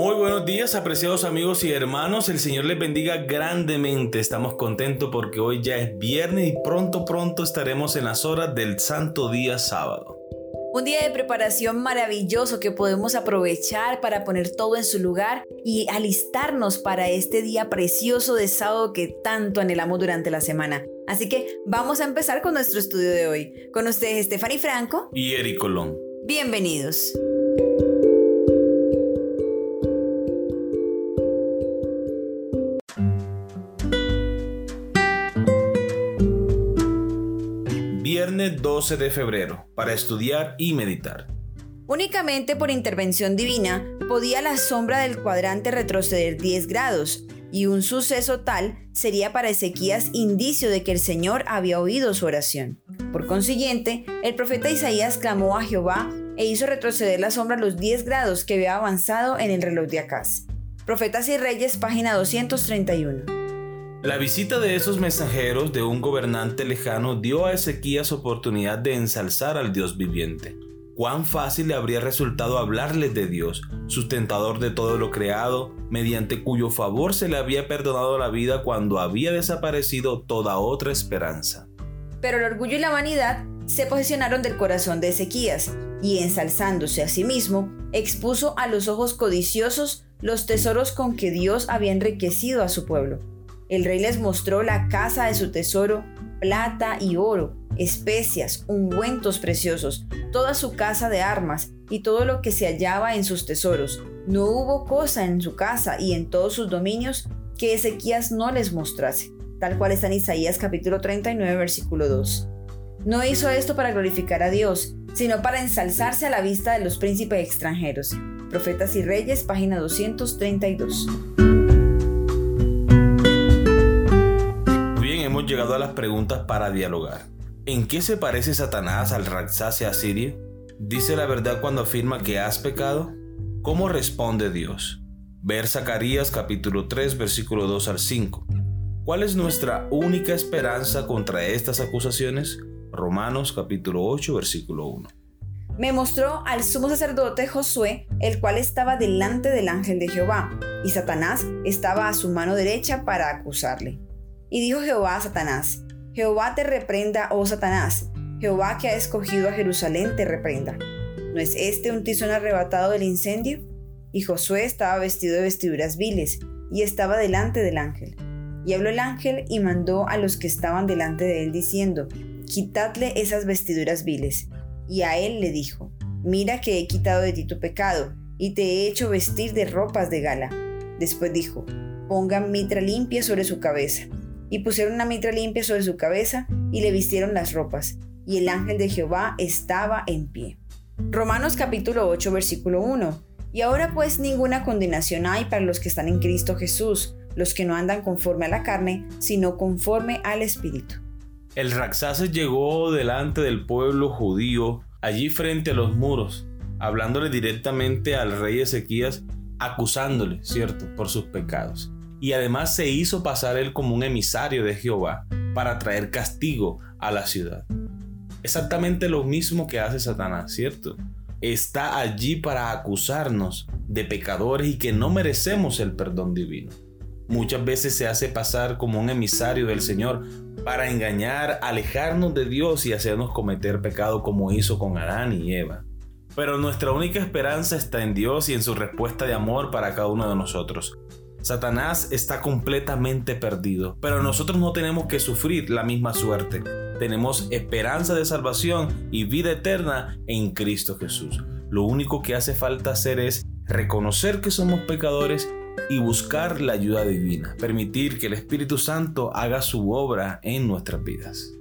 Muy buenos días, apreciados amigos y hermanos. El Señor les bendiga grandemente. Estamos contentos porque hoy ya es viernes y pronto, pronto estaremos en las horas del Santo Día Sábado. Un día de preparación maravilloso que podemos aprovechar para poner todo en su lugar y alistarnos para este día precioso de sábado que tanto anhelamos durante la semana. Así que vamos a empezar con nuestro estudio de hoy. Con ustedes Stephanie Franco y Eric Colón. Bienvenidos. Viernes 12 de febrero, para estudiar y meditar. Únicamente por intervención divina podía la sombra del cuadrante retroceder 10 grados, y un suceso tal sería para Ezequías indicio de que el Señor había oído su oración. Por consiguiente, el profeta Isaías clamó a Jehová e hizo retroceder la sombra los 10 grados que había avanzado en el reloj de Acaz. Profetas y Reyes, página 231. La visita de esos mensajeros de un gobernante lejano dio a Ezequías oportunidad de ensalzar al Dios viviente. Cuán fácil le habría resultado hablarles de Dios, sustentador de todo lo creado, mediante cuyo favor se le había perdonado la vida cuando había desaparecido toda otra esperanza. Pero el orgullo y la vanidad se posicionaron del corazón de Ezequías, y ensalzándose a sí mismo, expuso a los ojos codiciosos los tesoros con que Dios había enriquecido a su pueblo. El rey les mostró la casa de su tesoro, plata y oro, especias, ungüentos preciosos, toda su casa de armas y todo lo que se hallaba en sus tesoros. No hubo cosa en su casa y en todos sus dominios que Ezequías no les mostrase, tal cual está en Isaías capítulo 39 versículo 2. No hizo esto para glorificar a Dios, sino para ensalzarse a la vista de los príncipes extranjeros. Profetas y Reyes, página 232. Llegado a las preguntas para dialogar. ¿En qué se parece Satanás al Raxase asirio? ¿Dice la verdad cuando afirma que has pecado? ¿Cómo responde Dios? Ver Zacarías capítulo 3 versículo 2 al 5. ¿Cuál es nuestra única esperanza contra estas acusaciones? Romanos capítulo 8 versículo 1. Me mostró al sumo sacerdote Josué, el cual estaba delante del ángel de Jehová, y Satanás estaba a su mano derecha para acusarle. Y dijo Jehová a Satanás, Jehová te reprenda, oh Satanás, Jehová que ha escogido a Jerusalén te reprenda. ¿No es este un tizón arrebatado del incendio? Y Josué estaba vestido de vestiduras viles, y estaba delante del ángel. Y habló el ángel y mandó a los que estaban delante de él, diciendo, Quitadle esas vestiduras viles. Y a él le dijo, Mira que he quitado de ti tu pecado, y te he hecho vestir de ropas de gala. Después dijo, Pongan mitra limpia sobre su cabeza y pusieron una mitra limpia sobre su cabeza y le vistieron las ropas, y el ángel de Jehová estaba en pie. Romanos capítulo 8 versículo 1. Y ahora pues ninguna condenación hay para los que están en Cristo Jesús, los que no andan conforme a la carne, sino conforme al Espíritu. El Raxaces llegó delante del pueblo judío, allí frente a los muros, hablándole directamente al rey Ezequías, acusándole, ¿cierto?, por sus pecados y además se hizo pasar él como un emisario de Jehová para traer castigo a la ciudad. Exactamente lo mismo que hace Satanás, ¿cierto? Está allí para acusarnos de pecadores y que no merecemos el perdón divino. Muchas veces se hace pasar como un emisario del Señor para engañar, alejarnos de Dios y hacernos cometer pecado como hizo con Adán y Eva. Pero nuestra única esperanza está en Dios y en su respuesta de amor para cada uno de nosotros. Satanás está completamente perdido, pero nosotros no tenemos que sufrir la misma suerte. Tenemos esperanza de salvación y vida eterna en Cristo Jesús. Lo único que hace falta hacer es reconocer que somos pecadores y buscar la ayuda divina, permitir que el Espíritu Santo haga su obra en nuestras vidas.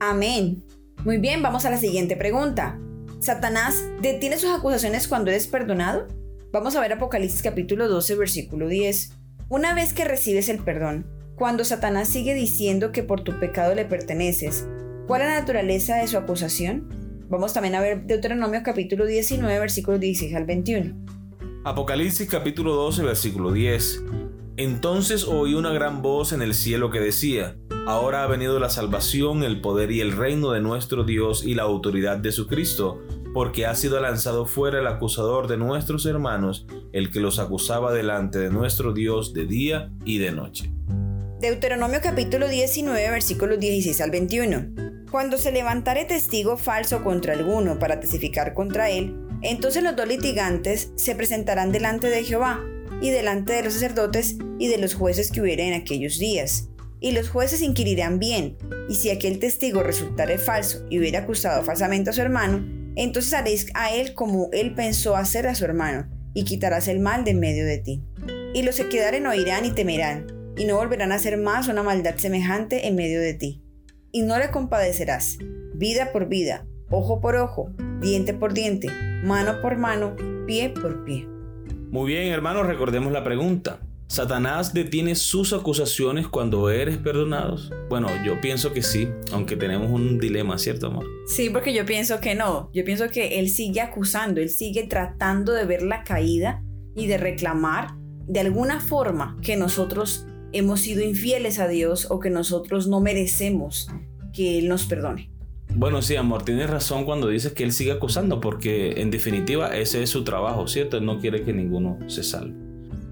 Amén. Muy bien, vamos a la siguiente pregunta. ¿Satanás detiene sus acusaciones cuando eres perdonado? Vamos a ver Apocalipsis capítulo 12, versículo 10. Una vez que recibes el perdón, cuando Satanás sigue diciendo que por tu pecado le perteneces, ¿cuál es la naturaleza de su acusación? Vamos también a ver Deuteronomio capítulo 19, versículos 16 al 21. Apocalipsis capítulo 12, versículo 10. Entonces oí una gran voz en el cielo que decía, Ahora ha venido la salvación, el poder y el reino de nuestro Dios y la autoridad de su Cristo porque ha sido lanzado fuera el acusador de nuestros hermanos, el que los acusaba delante de nuestro Dios de día y de noche. Deuteronomio capítulo 19 versículos 16 al 21. Cuando se levantare testigo falso contra alguno para testificar contra él, entonces los dos litigantes se presentarán delante de Jehová y delante de los sacerdotes y de los jueces que hubiera en aquellos días. Y los jueces inquirirán bien, y si aquel testigo resultare falso y hubiera acusado falsamente a su hermano, entonces haréis a él como él pensó hacer a su hermano, y quitarás el mal de en medio de ti. Y los que quedaren oirán y temerán, y no volverán a hacer más una maldad semejante en medio de ti. Y no le compadecerás, vida por vida, ojo por ojo, diente por diente, mano por mano, pie por pie. Muy bien, hermanos, recordemos la pregunta. ¿Satanás detiene sus acusaciones cuando eres perdonado? Bueno, yo pienso que sí, aunque tenemos un dilema, ¿cierto, amor? Sí, porque yo pienso que no. Yo pienso que él sigue acusando, él sigue tratando de ver la caída y de reclamar de alguna forma que nosotros hemos sido infieles a Dios o que nosotros no merecemos que Él nos perdone. Bueno, sí, amor, tienes razón cuando dices que Él sigue acusando, porque en definitiva ese es su trabajo, ¿cierto? Él no quiere que ninguno se salve.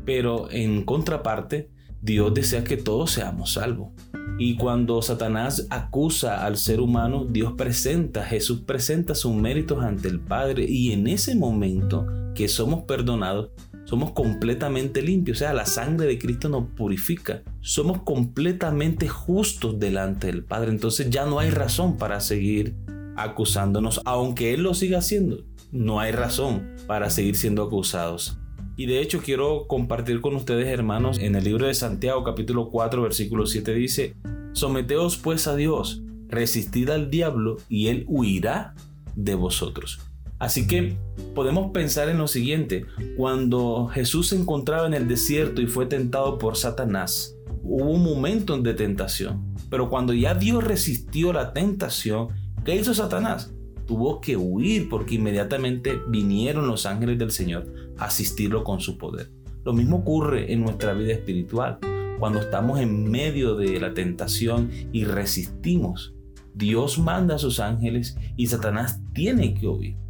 Pero en contraparte, Dios desea que todos seamos salvos. Y cuando Satanás acusa al ser humano, Dios presenta, Jesús presenta sus méritos ante el Padre y en ese momento que somos perdonados, somos completamente limpios, o sea, la sangre de Cristo nos purifica. Somos completamente justos delante del Padre, entonces ya no hay razón para seguir acusándonos, aunque Él lo siga haciendo. No hay razón para seguir siendo acusados. Y de hecho quiero compartir con ustedes, hermanos, en el libro de Santiago capítulo 4 versículo 7 dice, Someteos pues a Dios, resistid al diablo y él huirá de vosotros. Así que podemos pensar en lo siguiente, cuando Jesús se encontraba en el desierto y fue tentado por Satanás, hubo un momento de tentación, pero cuando ya Dios resistió la tentación, ¿qué hizo Satanás? Tuvo que huir porque inmediatamente vinieron los ángeles del Señor a asistirlo con su poder. Lo mismo ocurre en nuestra vida espiritual. Cuando estamos en medio de la tentación y resistimos, Dios manda a sus ángeles y Satanás tiene que huir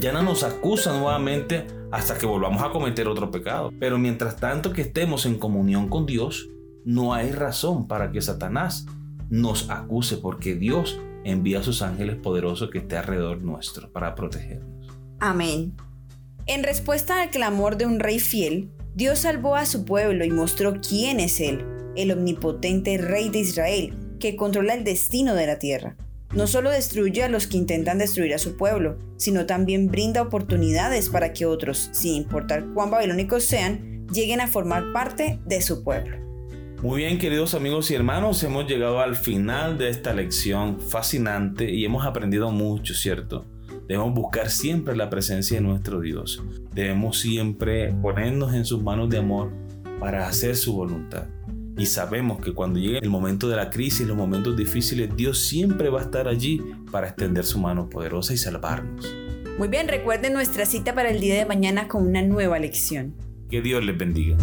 ya no nos acusa nuevamente hasta que volvamos a cometer otro pecado. Pero mientras tanto que estemos en comunión con Dios, no hay razón para que Satanás nos acuse porque Dios envía a sus ángeles poderosos que esté alrededor nuestro para protegernos. Amén. En respuesta al clamor de un rey fiel, Dios salvó a su pueblo y mostró quién es Él, el omnipotente Rey de Israel, que controla el destino de la tierra no solo destruye a los que intentan destruir a su pueblo, sino también brinda oportunidades para que otros, sin importar cuán babilónicos sean, lleguen a formar parte de su pueblo. Muy bien, queridos amigos y hermanos, hemos llegado al final de esta lección fascinante y hemos aprendido mucho, ¿cierto? Debemos buscar siempre la presencia de nuestro Dios. Debemos siempre ponernos en sus manos de amor para hacer su voluntad. Y sabemos que cuando llegue el momento de la crisis, los momentos difíciles, Dios siempre va a estar allí para extender su mano poderosa y salvarnos. Muy bien, recuerden nuestra cita para el día de mañana con una nueva lección. Que Dios les bendiga.